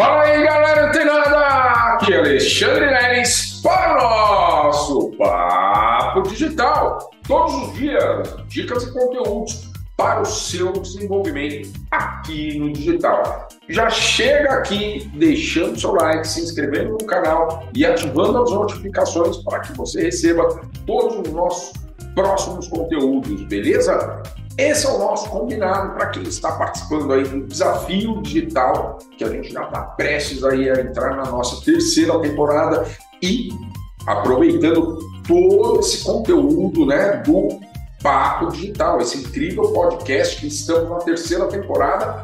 Fala aí, galera antenada! Aqui é Alexandre Lenes para o nosso Papo Digital. Todos os dias, dicas e conteúdos para o seu desenvolvimento aqui no digital. Já chega aqui deixando seu like, se inscrevendo no canal e ativando as notificações para que você receba todos os nossos próximos conteúdos, beleza? Esse é o nosso combinado para quem está participando aí do desafio digital, que a gente já está prestes aí a entrar na nossa terceira temporada. E aproveitando todo esse conteúdo, né, do Papo Digital, esse incrível podcast que estamos na terceira temporada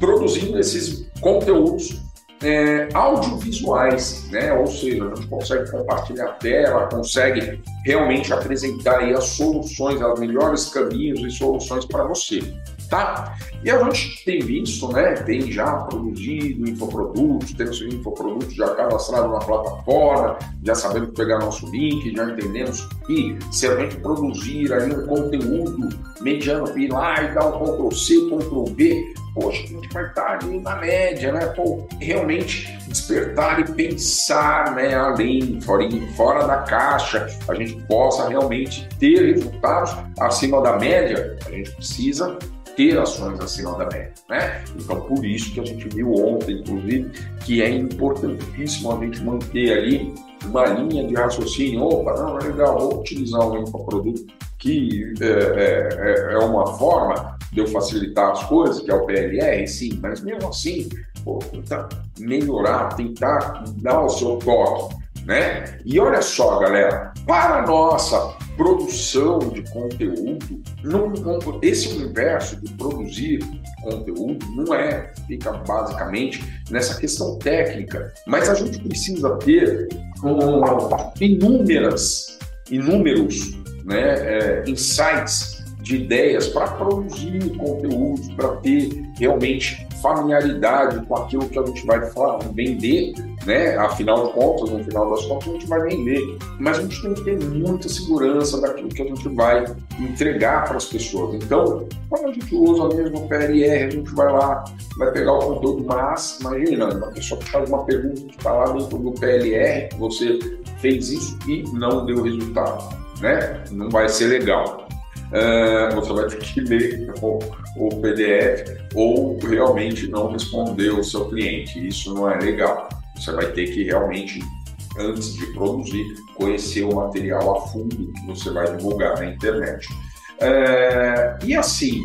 produzindo esses conteúdos é, audiovisuais, né? Ou seja, a gente consegue compartilhar tela, consegue realmente apresentar aí as soluções, os melhores caminhos e soluções para você, tá? E a gente tem visto, né? Tem já produzido infoprodutos, temos infoprodutos já cadastrados na plataforma, já sabemos pegar nosso link, já entendemos que se a gente produzir aí um conteúdo mediano, ir lá e dar um Ctrl C, Ctrl V, poxa, a gente vai estar ali na média, né? Pô, realmente despertar e pensar né, além, fora, fora da caixa, a gente possa realmente ter resultados acima da média, a gente precisa ter ações acima da média, né? Então, por isso que a gente viu ontem, inclusive, que é importantíssimo a gente manter ali uma linha de raciocínio. Opa, não, é legal, vou utilizar um infoproduto que é, é, é, é uma forma de eu facilitar as coisas, que é o PLR, sim, mas mesmo assim, pô, tentar melhorar, tentar dar o seu toque, né? E olha só, galera, para a nossa produção de conteúdo, não, não, esse universo de produzir conteúdo não é, fica basicamente nessa questão técnica, mas a gente precisa ter um, inúmeras, inúmeros né, é, insights de ideias para produzir conteúdos, para ter realmente familiaridade com aquilo que a gente vai vender, né? Afinal de contas, no final das contas, a gente vai vender. Mas a gente tem que ter muita segurança daquilo que a gente vai entregar para as pessoas. Então, quando a gente usa mesmo o PLR, a gente vai lá, vai pegar o conteúdo, mas imagina, uma pessoa que faz uma pergunta que está lá dentro do PLR, você fez isso e não deu resultado, né? Não vai ser legal. Uh, você vai ter que ler o, o, PDF ou realmente não responder o seu cliente. Isso não é legal. Você vai ter que realmente, antes de produzir, conhecer o material a fundo que você vai divulgar na internet. Uh, e assim,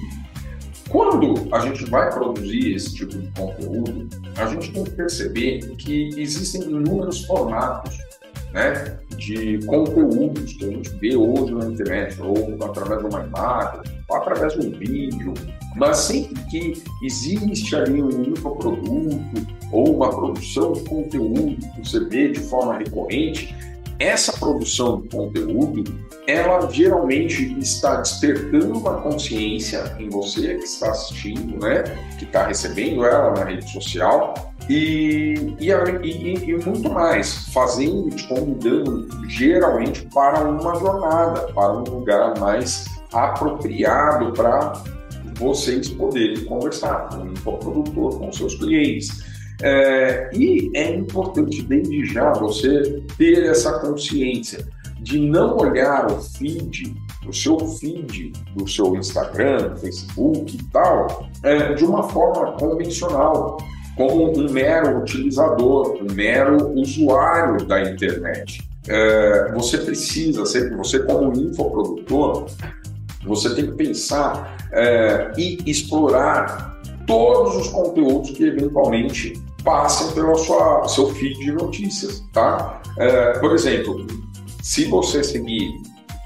quando a gente vai produzir esse tipo de conteúdo, a gente tem que perceber que existem inúmeros formatos né, de conteúdos que a gente vê hoje na internet, ou através de uma imagem, ou através de um vídeo, mas sempre que existe ali um infoproduto ou uma produção de conteúdo que você vê de forma recorrente, essa produção de conteúdo, ela geralmente está despertando uma consciência em você que está assistindo, né, que está recebendo ela na rede social, e, e, e, e, muito mais, fazendo, te convidando geralmente para uma jornada, para um lugar mais apropriado para vocês poderem conversar com o produtor, com seus clientes. É, e é importante desde já você ter essa consciência de não olhar o feed, o seu feed do seu Instagram, Facebook e tal, é, de uma forma convencional como um mero utilizador, um mero usuário da internet. É, você precisa, sempre, você como infoprodutor, você tem que pensar é, e explorar todos os conteúdos que eventualmente passem pelo sua, seu feed de notícias, tá? É, por exemplo, se você seguir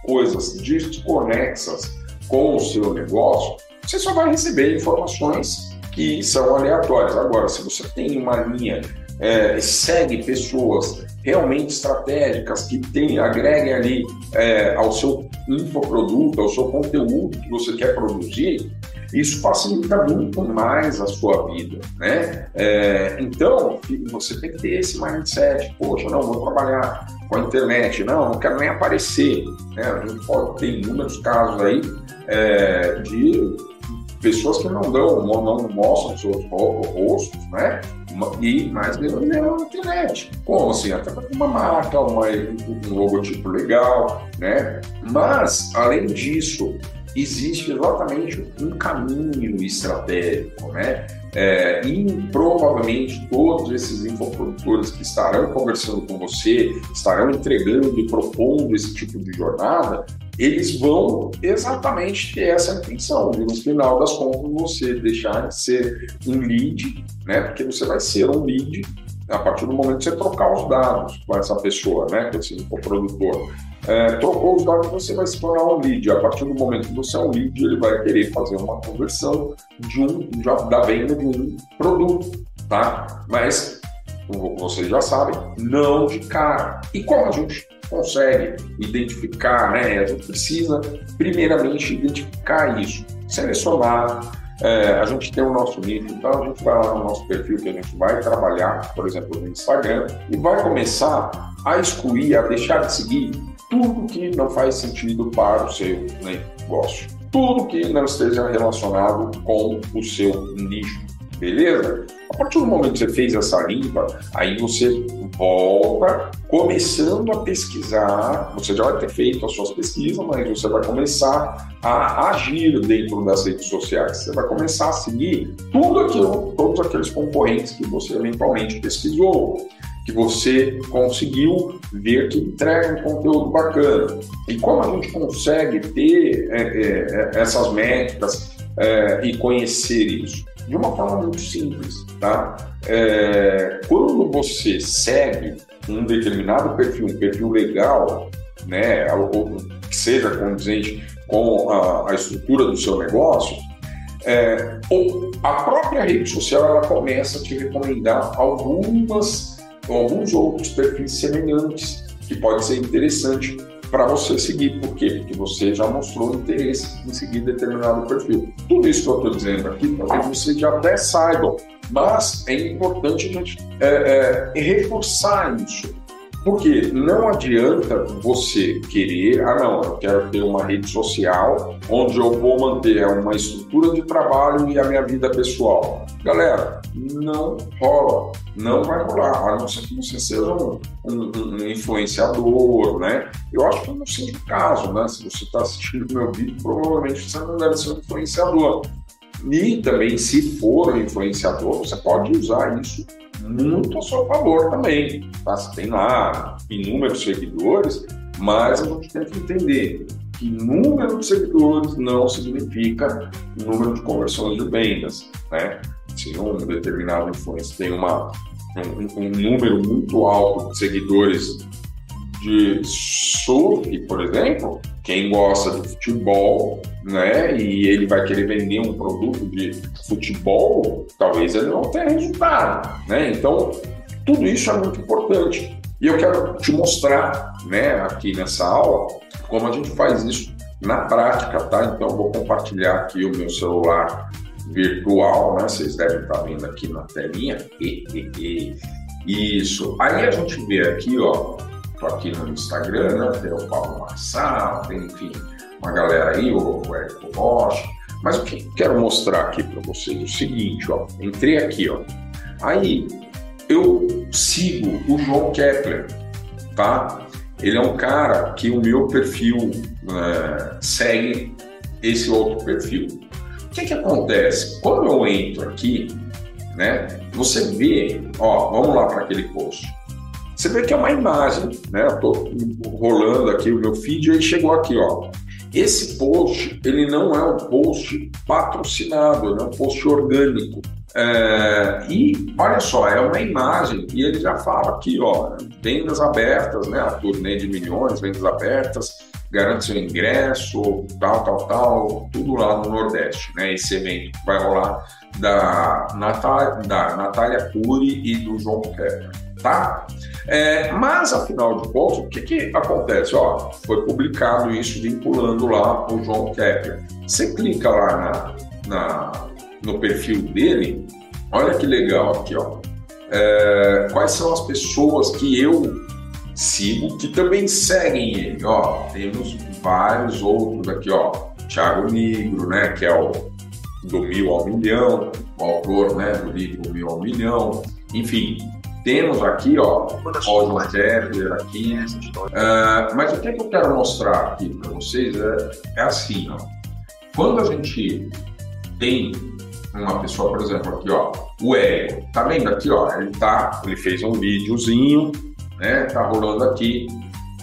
coisas desconexas com o seu negócio, você só vai receber informações que são aleatórias. Agora, se você tem uma linha, é, segue pessoas realmente estratégicas que tem, agreguem ali é, ao seu infoproduto, ao seu conteúdo que você quer produzir, isso facilita muito mais a sua vida, né? É, então, você tem que ter esse mindset, poxa, não, vou trabalhar com a internet, não, não quero nem aparecer, né? A gente pode ter inúmeros casos aí é, de pessoas que não dão, não mostram seus rostos, né? e mais na internet. Como assim? Até uma marca, uma, um logotipo legal, né? Mas, além disso, existe exatamente um caminho estratégico, né? É, e provavelmente todos esses infoprodutores que estarão conversando com você, estarão entregando e propondo esse tipo de jornada, eles vão exatamente ter essa intenção de, no final das contas, você deixar de ser um lead, né? Porque você vai ser um lead a partir do momento que você trocar os dados com essa pessoa, né? É esse produtor. É, trocou os dados, você vai se tornar um lead. A partir do momento que você é um lead, ele vai querer fazer uma conversão de um, de, da venda de um produto, tá? Mas, como vocês já sabem, não de cara. E como a gente consegue identificar, né? A gente precisa, primeiramente, identificar isso, selecionar. É, a gente tem o nosso nicho, então a gente vai lá no nosso perfil que a gente vai trabalhar, por exemplo, no Instagram, e vai começar a excluir, a deixar de seguir tudo que não faz sentido para o seu negócio. Tudo que não esteja relacionado com o seu nicho. Beleza? A partir do momento que você fez essa limpa, aí você volta começando a pesquisar. Você já vai ter feito as suas pesquisas, mas você vai começar a agir dentro das redes sociais. Você vai começar a seguir tudo aquilo, todos aqueles concorrentes que você eventualmente pesquisou que você conseguiu ver que entrega um conteúdo bacana. E como a gente consegue ter é, é, é essas métricas é, e conhecer isso? De uma forma muito simples, tá? É, quando você segue um determinado perfil, um perfil legal, né, ou que seja condizente com a, a estrutura do seu negócio, é, a própria rede social ela começa a te recomendar algumas alguns outros perfis semelhantes que pode ser interessante para você seguir. Por quê? Porque você já mostrou interesse em seguir determinado perfil. Tudo isso que eu estou dizendo aqui, talvez vocês já até saibam, mas é importante a gente é, é, reforçar isso. Porque não adianta você querer, ah não, eu quero ter uma rede social onde eu vou manter uma estrutura de trabalho e a minha vida pessoal. Galera, não rola, não vai rolar, a não ser que você seja um, um, um influenciador, né? Eu acho que não seja o caso, né? Se você está assistindo meu vídeo, provavelmente você não deve ser um influenciador. E também, se for um influenciador, você pode usar isso muito a seu favor também. Tá? Você tem lá inúmeros seguidores, mas a gente tem que entender que número de seguidores não significa número de conversões de vendas. Né? Se um determinado influencer tem uma, um, um número muito alto de seguidores de surf, por exemplo, quem gosta de futebol, né, e ele vai querer vender um produto de futebol, talvez ele não tenha resultado, né? Então, tudo isso é muito importante. E eu quero te mostrar, né, aqui nessa aula, como a gente faz isso na prática, tá? Então, eu vou compartilhar aqui o meu celular virtual, né? Vocês devem estar vendo aqui na telinha. Isso. Aí a gente vê aqui, ó, Tô aqui no Instagram, né? Tem o Paulo Marçal, tem, enfim, uma galera aí, o, Érico Rocha. Mas o que quero mostrar aqui para vocês é o seguinte, ó. Entrei aqui, ó. Aí eu sigo o João Kepler, tá? Ele é um cara que o meu perfil é, segue esse outro perfil. O que que acontece? Quando eu entro aqui, né? Você vê, ó, vamos lá para aquele post. Você vê que é uma imagem, né? Eu tô rolando aqui o meu feed e chegou aqui, ó. Esse post, ele não é um post patrocinado, ele é um post orgânico. É, e olha só, é uma imagem e ele já fala aqui, ó, vendas abertas, né? A turnê de milhões, vendas abertas, garante seu ingresso, tal, tal, tal, tudo lá no Nordeste, né? Esse evento vai rolar da Natália, da Natália Cury e do João Kepler, tá? É, mas, afinal de contas, o que, que acontece? Ó, foi publicado isso vinculando lá o João Kepler. Você clica lá na, na no perfil dele, olha que legal aqui, ó. É, quais são as pessoas que eu sigo que também seguem ele? Ó, temos vários outros aqui, ó. Thiago Negro, né, que é o do Mil ao Milhão, o autor né, do livro Mil ao Milhão. Enfim, temos aqui, ó, o Kepler aqui. Uh, mas o que, é que eu quero mostrar aqui para vocês é, é assim, ó. Quando a gente tem uma pessoa, por exemplo, aqui, ó, o Hélio, tá vendo aqui, ó, ele tá, ele fez um videozinho, né, tá rolando aqui,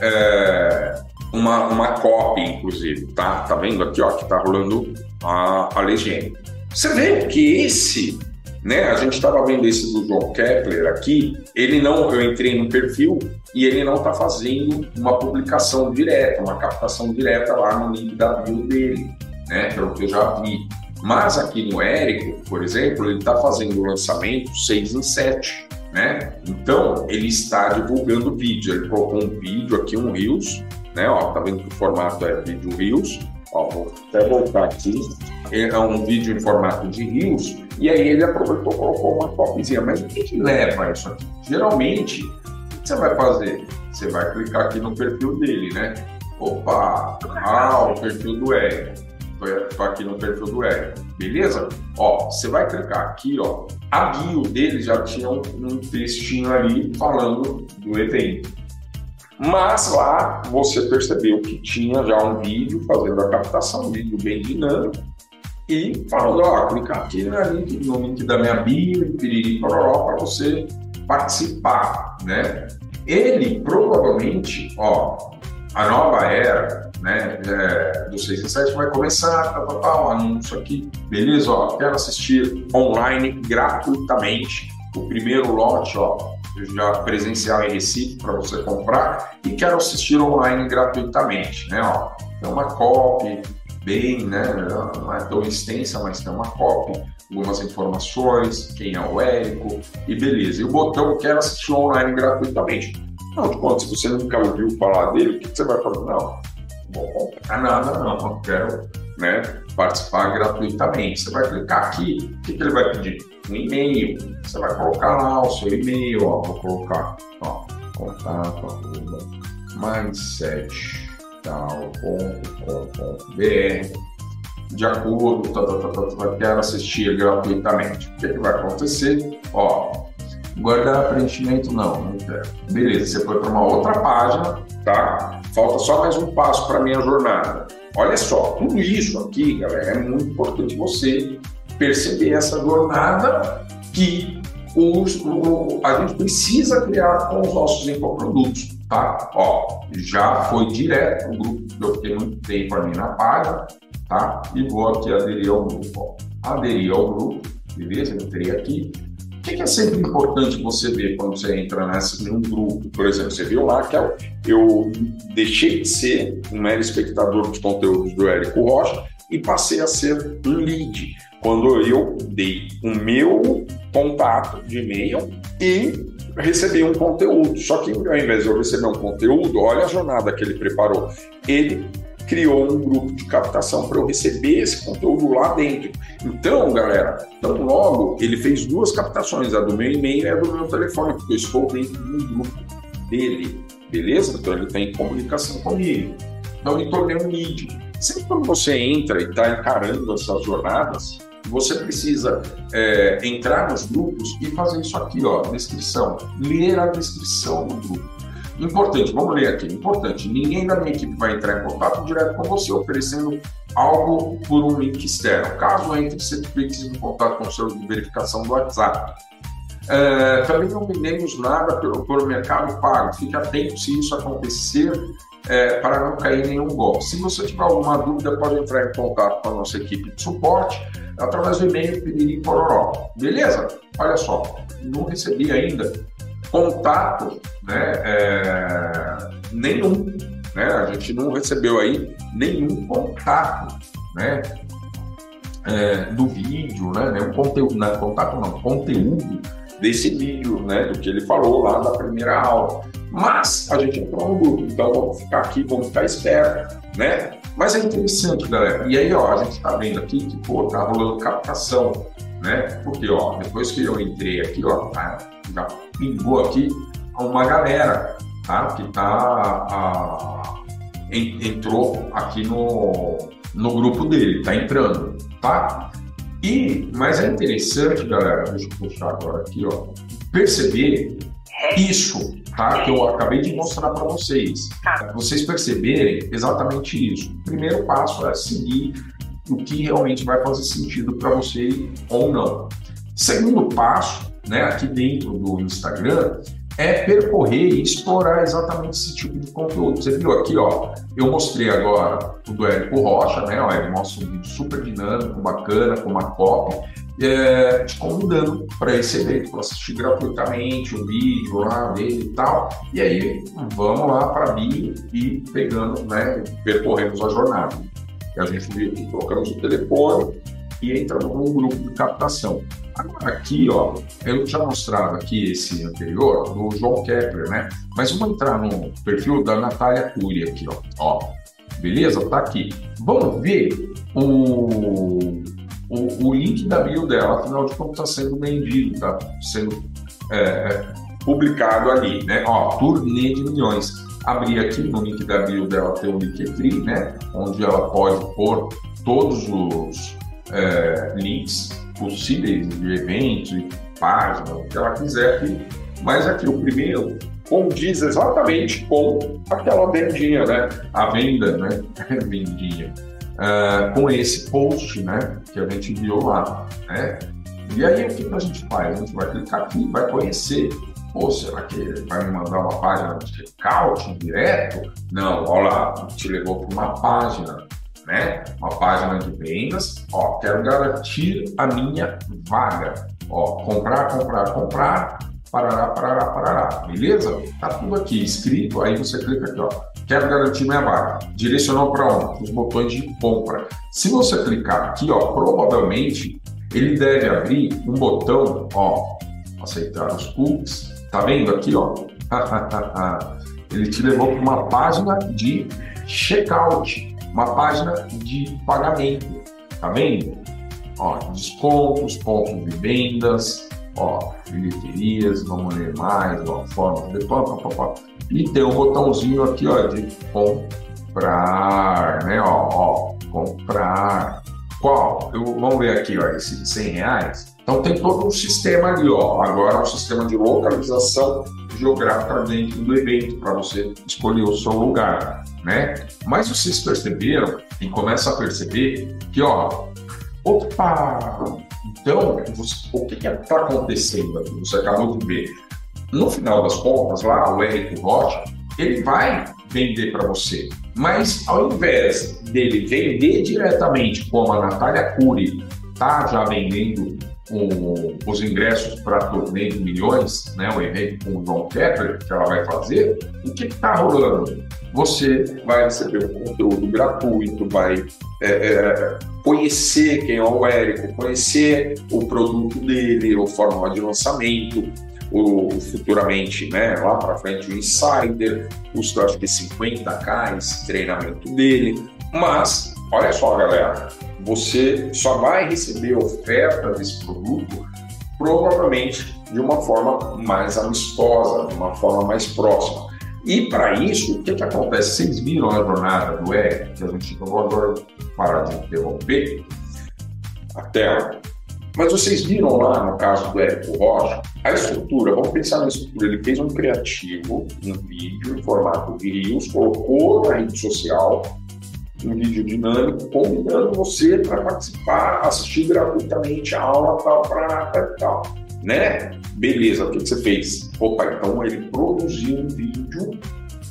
é, uma, uma cópia, inclusive, tá, tá vendo aqui, ó, que tá rolando a, a legenda. Você vê que esse né? A gente estava vendo esse do João Kepler aqui, ele não, eu entrei no perfil e ele não está fazendo uma publicação direta, uma captação direta lá no link da bio dele, né? Pelo que eu já vi. Mas aqui no Érico, por exemplo, ele está fazendo o lançamento 6 em 7, né? Então, ele está divulgando vídeo. Ele colocou um vídeo aqui, um Reels, né? Ó, tá vendo que o formato é vídeo Reels. Ó, vou até voltar aqui. É um vídeo em formato de Reels e aí ele aproveitou e colocou uma copyzinha. Mas o que, que leva isso aqui? Geralmente, o que você vai fazer? Você vai clicar aqui no perfil dele, né? Opa! Ah, o perfil do Érico. Estou aqui no perfil do Érico. Beleza? Ó, você vai clicar aqui, ó. A bio dele já tinha um, um textinho ali falando do evento. Mas lá você percebeu que tinha já um vídeo fazendo a captação, um vídeo bem dinâmico e falando, ó, clica aqui no link, no link da minha bio, piriri, pororó, para você participar, né? Ele provavelmente, ó, a nova era, né, é, do 6 e 7 vai começar, tal, tal, tal, anúncio aqui, beleza, ó, quero assistir online gratuitamente, o primeiro lote, ó, já presencial em Recife para você comprar e quero assistir online gratuitamente, né, ó, é uma copy, bem, né? Não é tão extensa, mas tem uma cópia, algumas informações, quem é o Érico, e beleza. E o botão quer assistir online gratuitamente. Não, conta, se você nunca ouviu falar dele, o que você vai fazer? Não, não vou comprar nada, não, não quero né, participar gratuitamente. Você vai clicar aqui, o que, que ele vai pedir? Um e-mail. Você vai colocar lá o seu e-mail, ó, vou colocar, ó, contato, arroba, mindset tal.com.br de acordo, tá, tá, tá, tá, quero assistir gratuitamente. O que, que vai acontecer? Ó, guardar preenchimento não, não quero. Beleza, você foi para uma outra página, tá? Falta só mais um passo para minha jornada. Olha só, tudo isso aqui, galera, é muito importante você perceber essa jornada que os, o, a gente precisa criar com os nossos infoprodutos tá? Ó, já foi direto o grupo que eu fiquei muito tempo ali na página, tá? E vou aqui aderir ao grupo, ó. Aderir ao grupo, beleza? Entrei aqui. O que é sempre importante você ver quando você entra nesse, num grupo? Por exemplo, você viu lá que eu deixei de ser um mero espectador dos conteúdos do Érico Rocha e passei a ser um lead. Quando eu dei o meu contato de e-mail e receber um conteúdo. Só que ao invés de eu receber um conteúdo, olha a jornada que ele preparou. Ele criou um grupo de captação para eu receber esse conteúdo lá dentro. Então, galera, tão logo ele fez duas captações, a do meu e-mail e a do meu telefone, porque eu estou dentro do grupo dele, beleza? Então ele tem comunicação comigo. Então me tornei um lead. Sempre quando você entra e está encarando essas jornadas, você precisa é, entrar nos grupos e fazer isso aqui, ó, descrição. Ler a descrição do grupo. Importante, vamos ler aqui. Importante, ninguém da minha equipe vai entrar em contato direto com você oferecendo algo por um link externo. Caso entre, você precisa em contato com o seu de verificação do WhatsApp. É, também não vendemos nada pelo, pelo mercado pago. Fique atento se isso acontecer é, para não cair nenhum golpe. Se você tiver alguma dúvida, pode entrar em contato com a nossa equipe de suporte através do e-mail Piriri Pororó. Beleza? Olha só, não recebi ainda contato né, é, nenhum. Né? A gente não recebeu aí nenhum contato né, é, do vídeo, né, nenhum conteúdo, não, contato não, conteúdo desse vídeo, né, do que ele falou lá na primeira aula. Mas a gente entrou no grupo, então vamos ficar aqui, vamos ficar esperto, né? Mas é interessante, galera. E aí, ó, a gente está vendo aqui que, pô, tá rolando captação, né? Porque, ó, depois que eu entrei aqui, ó, tá, já pingou aqui uma galera, tá? Que tá, a, entrou aqui no, no grupo dele, tá entrando, tá? E, mas é interessante, galera, deixa eu puxar agora aqui, ó. perceber isso, tá? Que eu acabei de mostrar para vocês. Tá. Vocês perceberem exatamente isso. O primeiro passo é seguir o que realmente vai fazer sentido para você ou não. Segundo passo, né, aqui dentro do Instagram, é percorrer e explorar exatamente esse tipo de conteúdo. Você viu aqui, ó, eu mostrei agora o do Érico Rocha, né? Ó, ele mostra um vídeo super dinâmico, bacana, com uma copy, é, te convidando para esse evento, para assistir gratuitamente o vídeo lá dele e tal. E aí vamos lá para a bio e pegando, né? Percorremos a jornada. E a gente colocamos o telefone e entramos num grupo de captação. Agora aqui, ó, eu já mostrava aqui esse anterior do João Kepler, né? Mas vamos entrar no perfil da Natália Cury aqui, ó. ó. Beleza? Tá aqui. Vamos ver o, o, o link da bio dela, afinal de contas está sendo vendido, tá sendo é, publicado ali, né? Ó, turnê de milhões. Abrir aqui no link da bio dela tem o Linktree, né? Onde ela pode pôr todos os é, links possíveis de eventos e páginas, o que ela quiser aqui. Mas aqui o primeiro condiz exatamente com aquela vendinha, né? A venda, né? vendinha. Uh, com esse post, né? Que a gente viu lá, né? E aí o que a gente faz? A gente vai clicar aqui, vai conhecer. Pô, será que ele vai me mandar uma página de checkout direto? Não, olha lá, te levou para uma página né? Uma página de vendas, ó, quero garantir a minha vaga, ó, comprar, comprar, comprar, parará, parará, parará, beleza? Tá tudo aqui escrito, aí você clica aqui, ó, quero garantir minha vaga. Direcionou para onde? Os botões de compra. Se você clicar aqui, ó, provavelmente ele deve abrir um botão, ó, aceitar os cookies. Tá vendo aqui, ó? ele te levou para uma página de checkout uma página de pagamento, tá vendo? Ó, descontos, pontos de vendas, ó, bilheterias, vamos ler mais, ó, forma de pá, pá, pá, E tem um botãozinho aqui, ó, de comprar, né, ó, ó comprar. Qual? Eu, vamos ver aqui, ó, esse de 100 reais. Então tem todo um sistema ali, ó. Agora um sistema de localização geográfica dentro do evento para você escolher o seu lugar né? Mas vocês perceberam e começam a perceber que, ó, opa, então você, o que está acontecendo aqui? Você acabou de ver. No final das contas, lá o Eric Rocha, ele vai vender para você. Mas ao invés dele vender diretamente, como a Natália Cury está já vendendo um, os ingressos para turnê de milhões, né, o evento com o João Kepler, que ela vai fazer, o que está rolando? você vai receber um conteúdo gratuito, vai é, é, conhecer quem é o Érico, conhecer o produto dele, a forma de lançamento, o, futuramente, né, lá para frente, o Insider, custa acho que 50k esse treinamento dele. Mas, olha só, galera, você só vai receber oferta desse produto provavelmente de uma forma mais amistosa, de uma forma mais próxima. E para isso, o que, que acontece? Vocês viram a jornada do Eric, que a gente não vou agora parar de interromper a tela. Mas vocês viram lá no caso do Érico Rocha, a estrutura, vamos pensar na estrutura, ele fez um criativo, um vídeo em formato Reels, colocou na rede social, um vídeo dinâmico, convidando você para participar, assistir gratuitamente a aula tal, para tal, né? Beleza, o que, que você fez? Opa, então ele produziu um vídeo,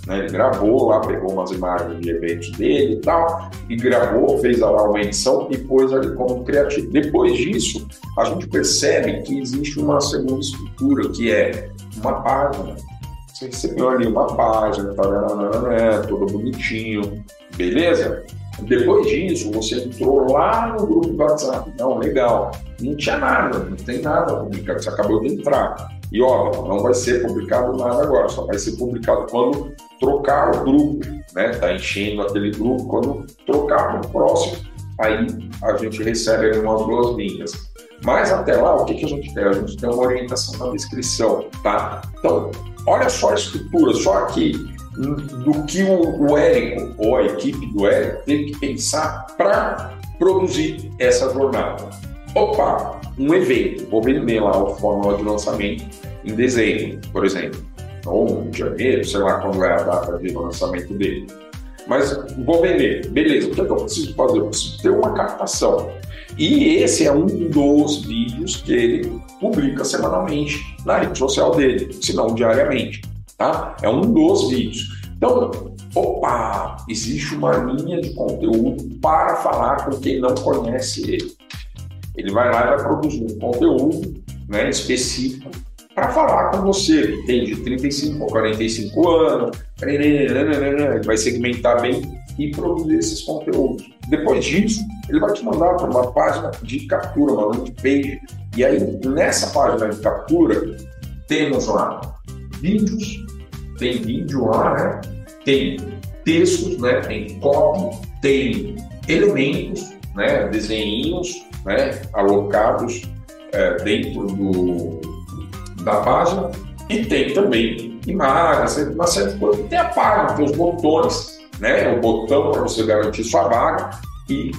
né, ele gravou lá, pegou umas imagens de eventos dele e tal, e gravou, fez lá uma edição e pôs ali como criativo. Depois disso, a gente percebe que existe uma segunda estrutura, que é uma página. Você recebeu ali uma página, tá, né, tudo bonitinho, beleza? Depois disso, você entrou lá no grupo do WhatsApp. Não, legal. Não tinha nada, não tem nada publicado. Você acabou de entrar. E óbvio, não vai ser publicado nada agora, só vai ser publicado quando trocar o grupo, né? Tá enchendo aquele grupo, quando trocar para o próximo, aí a gente recebe umas duas linhas. Mas até lá, o que, que a gente tem? A gente tem uma orientação na descrição, tá? Então, olha só a estrutura, só aqui do que o, o Érico ou a equipe do Érico teve que pensar para produzir essa jornada. Opa, um evento, vou vender lá a fórmula de lançamento em dezembro, por exemplo, ou em janeiro, sei lá quando é a data de lançamento dele. Mas vou vender, beleza, o que, é que eu preciso fazer? Eu preciso ter uma captação. E esse é um dos vídeos que ele publica semanalmente na rede social dele, se não diariamente. Tá? É um dos vídeos. Então, opa, existe uma linha de conteúdo para falar com quem não conhece ele. Ele vai lá e vai produzir um conteúdo né, específico para falar com você. Ele tem de 35 a 45 anos, ele vai segmentar bem e produzir esses conteúdos. Depois disso, ele vai te mandar para uma página de captura, uma landing page. E aí, nessa página de captura, temos lá vídeos, tem vídeo lá, né? Tem textos, né? Tem copy, tem elementos, né? Desenhinhos, né? Alocados é, dentro do, da página e tem também imagens, uma série de coisas. Tem a página, tem os botões, né? O botão para você garantir sua vaga e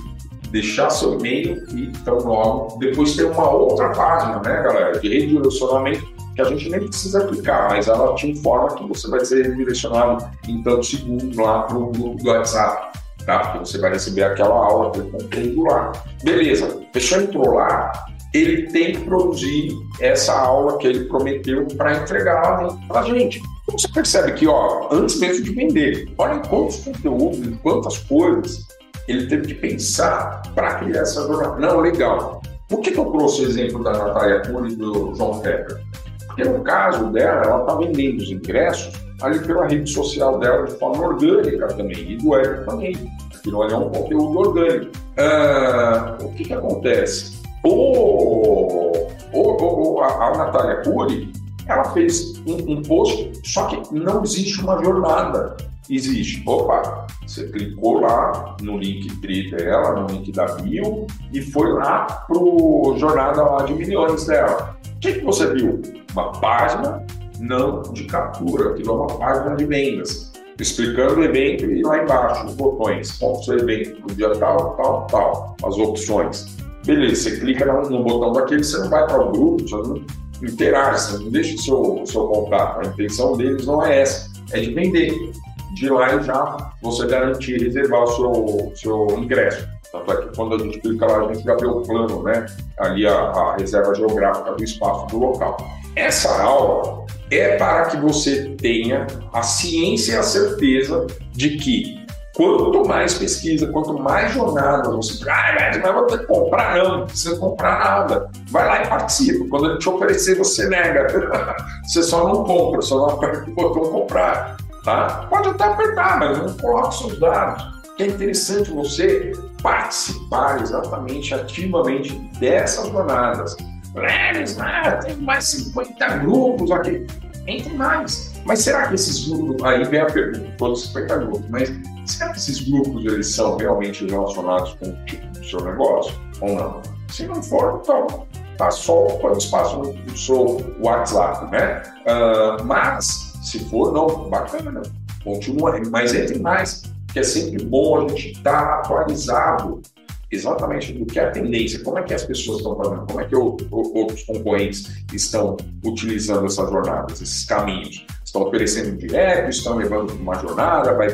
deixar seu e-mail e então logo. Depois tem uma outra página, né, galera, de redirecionamento que a gente nem precisa clicar, mas ela te informa que você vai ser redirecionado em tantos segundos lá para o grupo do WhatsApp, tá? Porque você vai receber aquela aula, aquele conteúdo lá. Beleza, pessoa entrou lá, ele tem que produzir essa aula que ele prometeu para entregar lá para a gente. Então você percebe que, ó, antes mesmo de vender, olha quantos conteúdos, quantas coisas ele teve que pensar para criar essa jornada. Não, legal. Por que, que eu trouxe o exemplo da Natália Cury e do João Pepper? Porque no caso dela, ela está vendendo os ingressos ali pela rede social dela de forma orgânica também, e do Eric também. Aquilo ali é um conteúdo orgânico. Ah, o que, que acontece? O, o, a, a Natália Cury, ela fez um, um post, só que não existe uma jornada existe. Opa, você clicou lá no link tri dela, no link da bio, e foi lá pro jornada lá de milhões dela. O que, que você viu? Uma página não de captura, aquilo é uma página de vendas. Explicando o evento e lá embaixo, os botões, pontos do evento, do dia tal, tal, tal, as opções. Beleza, você clica no botão daquele, você não vai para o grupo, você não interage, você não deixa o seu, o seu contato. A intenção deles não é essa, é de vender de lá já você garantir reservar o seu, seu ingresso. Tanto é que quando a gente clica lá, a gente já vê o plano, né? Ali a, a reserva geográfica do espaço do local. Essa aula é para que você tenha a ciência e a certeza de que quanto mais pesquisa, quanto mais jornadas você. Ah, mas eu vou ter que comprar, não, não precisa comprar nada. Vai lá e participa. Quando ele te oferecer, você nega. você só não compra, só não aperta o botão comprar. Tá? Pode até apertar, mas não coloque seus dados. É interessante você participar exatamente, ativamente dessas jornadas. Leves, ah, tem mais 50 grupos aqui. Entre mais. Mas será que esses grupos. Aí vem a pergunta: todos 50 grupos, mas será que esses grupos eles são realmente relacionados com o tipo do seu negócio? Ou não? Se não for, então tá só ocupando espaço no seu WhatsApp, né? Uh, mas se for, não, bacana, continua, mas entre mais, que é sempre bom a gente estar tá atualizado exatamente do que é a tendência, como é que as pessoas estão fazendo, como é que o, o, outros concorrentes estão utilizando essas jornadas, esses caminhos. Estão oferecendo direto, estão levando uma jornada, vai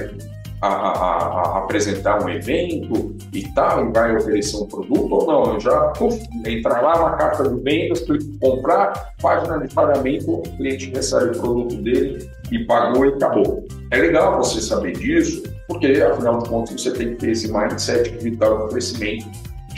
a, a, a, apresentar um evento e tal, e vai oferecer um produto ou não. Eu já uf, entrar lá na carta de vendas, comprar, página de pagamento, o cliente recebe o produto dele e pagou e acabou. É legal você saber disso, porque afinal de contas você tem que ter esse mindset dá o crescimento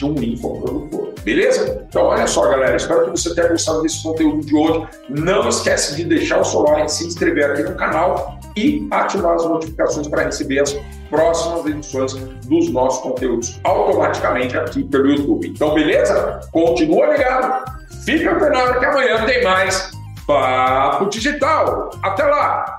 de um infoprodutor. Beleza? Então, olha só, galera. Espero que você tenha gostado desse conteúdo de hoje. Não esquece de deixar o seu like, se inscrever aqui no canal e ativar as notificações para receber as próximas edições dos nossos conteúdos automaticamente aqui pelo YouTube. Então, beleza? Continua ligado. Fica antenado que amanhã tem mais Papo Digital. Até lá!